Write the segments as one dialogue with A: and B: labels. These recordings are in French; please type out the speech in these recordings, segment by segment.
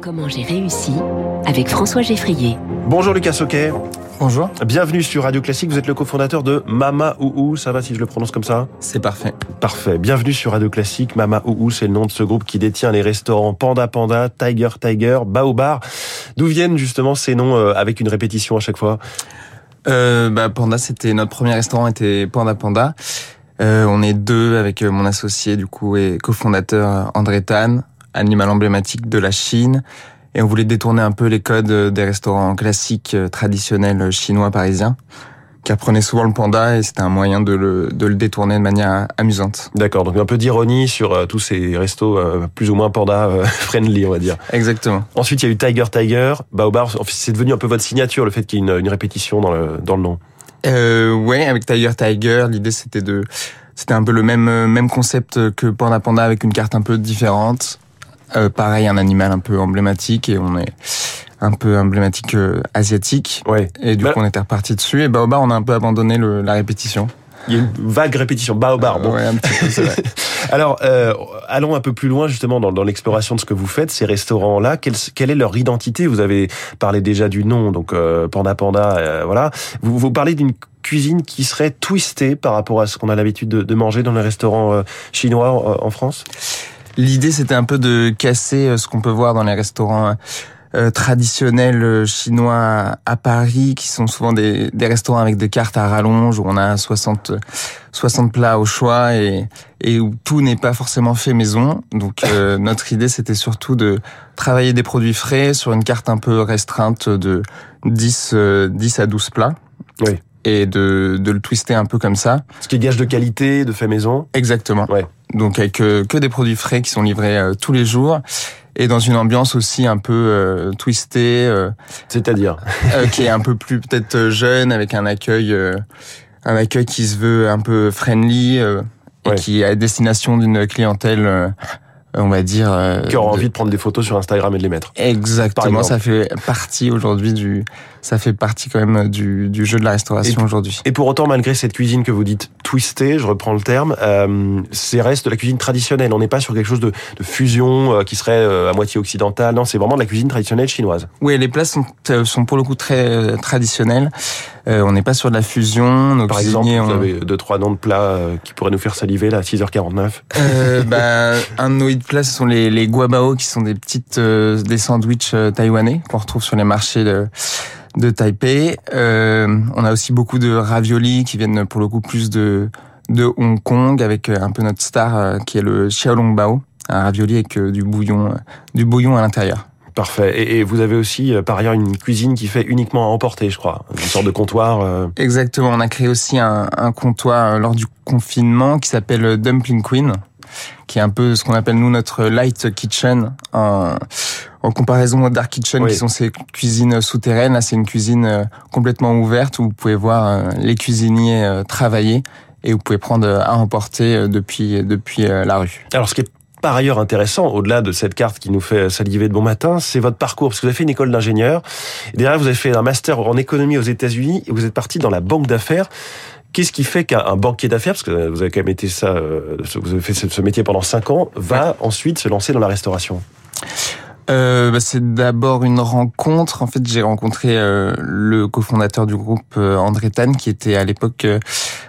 A: Comment j'ai réussi avec François Geffrier.
B: Bonjour Lucas Soquet.
C: Bonjour.
B: Bienvenue sur Radio Classique. Vous êtes le cofondateur de Mama Ouhou. Ça va si je le prononce comme ça
C: C'est parfait.
B: Parfait. Bienvenue sur Radio Classique. Mama Ouhou, c'est le nom de ce groupe qui détient les restaurants Panda Panda, Tiger Tiger, Baobar. D'où viennent justement ces noms euh, avec une répétition à chaque fois?
C: Euh, bah, Panda, c'était notre premier restaurant, était Panda Panda. Euh, on est deux avec mon associé du coup et cofondateur André Tan, animal emblématique de la Chine. Et on voulait détourner un peu les codes des restaurants classiques traditionnels chinois parisiens qui apprenait souvent le panda et c'était un moyen de le, de le détourner de manière amusante.
B: D'accord, donc un peu d'ironie sur euh, tous ces restos euh, plus ou moins panda euh, friendly, on va dire.
C: Exactement.
B: Ensuite, il y a eu Tiger Tiger, Baobar, c'est devenu un peu votre signature, le fait qu'il y ait une, une, répétition dans le, dans le nom.
C: Euh, ouais, avec Tiger Tiger, l'idée c'était de... C'était un peu le même, même concept que Panda Panda avec une carte un peu différente. Euh, pareil, un animal un peu emblématique et on est un peu emblématique euh, asiatique.
B: Ouais.
C: Et du
B: bah,
C: coup, on était reparti dessus. Et Baobar, on a un peu abandonné le, la répétition.
B: Il y a une vague répétition. Baobar, bon.
C: Ouais, un petit peu, c'est vrai.
B: Alors, euh, allons un peu plus loin justement dans, dans l'exploration de ce que vous faites, ces restaurants-là. Quelle, quelle, est leur identité? Vous avez parlé déjà du nom, donc euh, Panda Panda, euh, voilà. Vous, vous parlez d'une cuisine qui serait twistée par rapport à ce qu'on a l'habitude de, de, manger dans les restaurants euh, chinois en, en France?
C: L'idée, c'était un peu de casser euh, ce qu'on peut voir dans les restaurants euh, traditionnels chinois à Paris, qui sont souvent des, des, restaurants avec des cartes à rallonge, où on a 60, 60 plats au choix et, et où tout n'est pas forcément fait maison. Donc euh, notre idée, c'était surtout de travailler des produits frais sur une carte un peu restreinte de 10, 10 à 12 plats.
B: Oui
C: et de, de le twister un peu comme ça.
B: Ce qui est gage de qualité, de fait maison.
C: Exactement.
B: Ouais.
C: Donc avec euh, que des produits frais qui sont livrés euh, tous les jours et dans une ambiance aussi un peu euh, twistée. euh,
B: C'est-à-dire
C: qui est un peu plus peut-être jeune avec un accueil un accueil qui se veut un peu friendly et
B: Ouais.
C: qui est à destination d'une clientèle on va dire
B: qui aura envie de prendre des photos sur Instagram et de les mettre.
C: Exactement, ça fait partie aujourd'hui du ça fait partie quand même du, du jeu de la restauration aujourd'hui.
B: Et pour autant, malgré cette cuisine que vous dites twistée, je reprends le terme, euh, c'est reste de la cuisine traditionnelle. On n'est pas sur quelque chose de, de fusion euh, qui serait euh, à moitié occidentale. Non, c'est vraiment de la cuisine traditionnelle chinoise.
C: Oui, les plats sont, sont pour le coup très euh, traditionnels. Euh, on n'est pas sur de la fusion. Nos
B: Par exemple, vous
C: on...
B: avez deux trois noms de plats euh, qui pourraient nous faire saliver là, à 6h49.
C: Euh, bah, un de nos hit plats, ce sont les, les guabao, qui sont des petites euh, des sandwichs taïwanais qu'on retrouve sur les marchés de de Taipei. Euh, on a aussi beaucoup de raviolis qui viennent pour le coup plus de de Hong Kong avec un peu notre star euh, qui est le xiaolong bao, un ravioli avec euh, du bouillon du bouillon à l'intérieur.
B: Parfait. Et, et, vous avez aussi euh, par ailleurs une cuisine qui fait uniquement à emporter, je crois, une sorte de comptoir. Euh...
C: Exactement. On a créé aussi un, un comptoir lors du confinement qui s'appelle Dumpling Queen qui est un peu ce qu'on appelle nous notre light kitchen en, en comparaison aux dark kitchen
B: Oui.
C: qui sont ces cuisines souterraines. Là, c'est une cuisine euh, complètement ouverte où vous pouvez voir euh, les cuisiniers euh, travailler et vous pouvez prendre à emporter depuis depuis la rue.
B: Alors, ce qui est par ailleurs intéressant, au-delà de cette carte qui nous fait saliver de bon matin, c'est votre parcours. Parce que vous avez fait une école d'ingénieur. Derrière, vous avez fait un master en économie aux États-Unis et vous êtes parti dans la banque d'affaires. Qu'est-ce qui fait qu'un banquier d'affaires, parce que vous avez quand même été ça, euh, vous avez fait ce métier pendant cinq ans, va ouais. ensuite se lancer dans la restauration?
C: Euh, bah, c'est d'abord une rencontre. En fait, j'ai rencontré euh, le cofondateur du groupe euh, André Tan, qui était à l'époque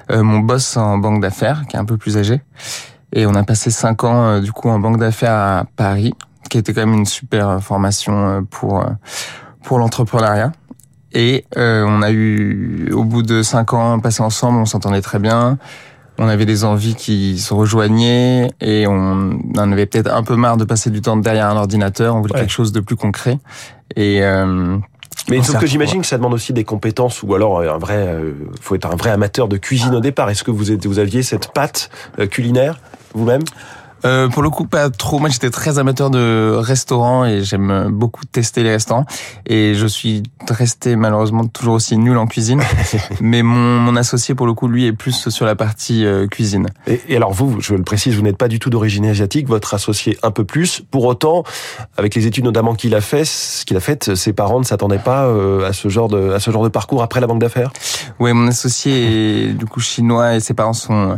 C: mon boss en banque d'affaires, qui est un peu plus âgé. Et on a passé cinq ans du coup en banque d'affaires à Paris, qui était quand même une super formation pour pour l'entrepreneuriat. Et euh, on a eu, au bout de cinq ans passés ensemble, on s'entendait très bien. On avait des envies qui se rejoignaient et on en avait peut-être un peu marre de passer du temps derrière un ordinateur. On voulait ouais. quelque chose de plus concret. Et euh,
B: mais sauf que j'imagine que ça demande aussi des compétences ou alors un vrai, euh, faut être un vrai amateur de cuisine au départ. Est-ce que vous êtes, vous aviez cette patte euh, culinaire vous-même?
C: Euh, pour le coup, pas trop. Moi, j'étais très amateur de restaurants et j'aime beaucoup tester les restaurants. Et je suis resté malheureusement toujours aussi nul en cuisine. Mais mon, mon, associé, pour le coup, lui, est plus sur la partie euh, cuisine.
B: Et, et, alors vous, je le précise, vous n'êtes pas du tout d'origine asiatique. Votre associé un peu plus. Pour autant, avec les études notamment qu'il a fait, ce qu'il a fait, ses parents ne s'attendaient pas euh, à ce genre de à ce genre de parcours après la banque d'affaires?
C: Oui, mon associé est du coup chinois et ses parents sont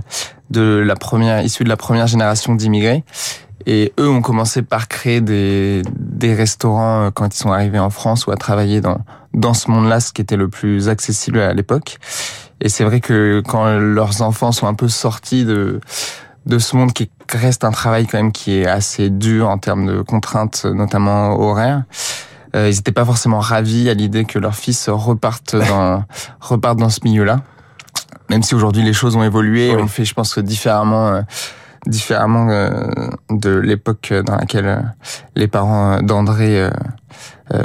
C: de la première issue de la première génération d'immigrés Et eux ont commencé par créer des, des restaurants quand ils sont arrivés en France ou à travailler dans, dans ce monde-là, ce qui était le plus accessible à l'époque. Et c'est vrai que quand leurs enfants sont un peu sortis de, de ce monde qui reste un travail quand même qui est assez dur en termes de contraintes, notamment horaires, euh, ils n'étaient pas forcément ravis à l'idée que leurs fils repartent dans, repartent dans ce milieu-là. Même si aujourd'hui les choses ont évolué, on fait, je pense, différemment. Euh, différemment euh, de l'époque dans laquelle euh, les parents d'André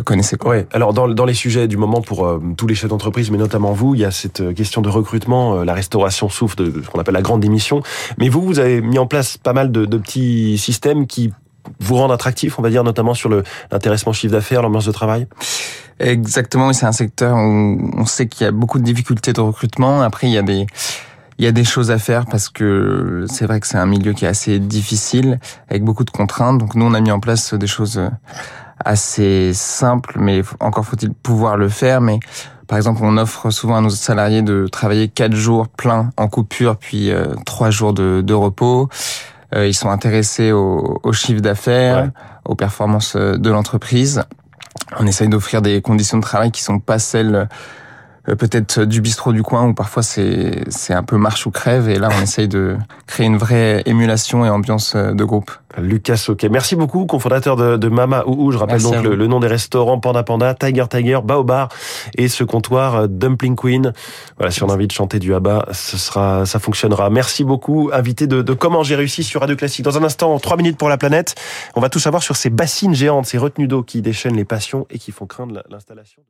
C: connaissaient.
B: Quoi. Ouais. Alors dans, dans les sujets du moment pour tous les chefs d'entreprise, mais notamment vous, il y a cette question de recrutement. la restauration souffre de ce qu'on appelle la grande démission. Mais vous, vous avez mis en place pas mal de, de petits systèmes qui vous rendent attractif, on va dire, notamment sur l'intéressement chiffre d'affaires, l'ambiance de travail?
C: Exactement, c'est un secteur où on sait qu'il y a beaucoup de difficultés de recrutement. Après, il y a des il y a des choses à faire parce que c'est vrai que c'est un milieu qui est assez difficile avec beaucoup de contraintes. Donc nous, on a mis en place des choses assez simples, mais encore faut-il pouvoir le faire. Mais par exemple, on offre souvent à nos salariés de travailler quatre jours pleins en coupure, puis euh, trois jours de, de repos. Euh, ils sont intéressés au, au chiffre d'affaires, aux performances de l'entreprise. On essaye d'offrir des conditions de travail qui sont pas celles euh, peut-être du bistrot du coin où parfois c'est c'est un peu marche ou crève et là on essaye de créer une vraie émulation et ambiance euh, de groupe.
B: Lucas Ok, merci beaucoup, cofondateur de, de Mama Ouhou. Je rappelle donc le, nom des restaurants Panda Panda, Tiger Tiger, Baobar et ce comptoir euh, Dumpling Queen. Voilà, si on a envie de chanter du Abba, ce sera, ça fonctionnera. Merci beaucoup, invité de, de Comment j'ai réussi sur Radio Classique. Dans un instant, trois minutes pour la planète, on va tout savoir sur ces bassines géantes, ces retenues d'eau qui déchaînent les passions et qui font craindre l'installation.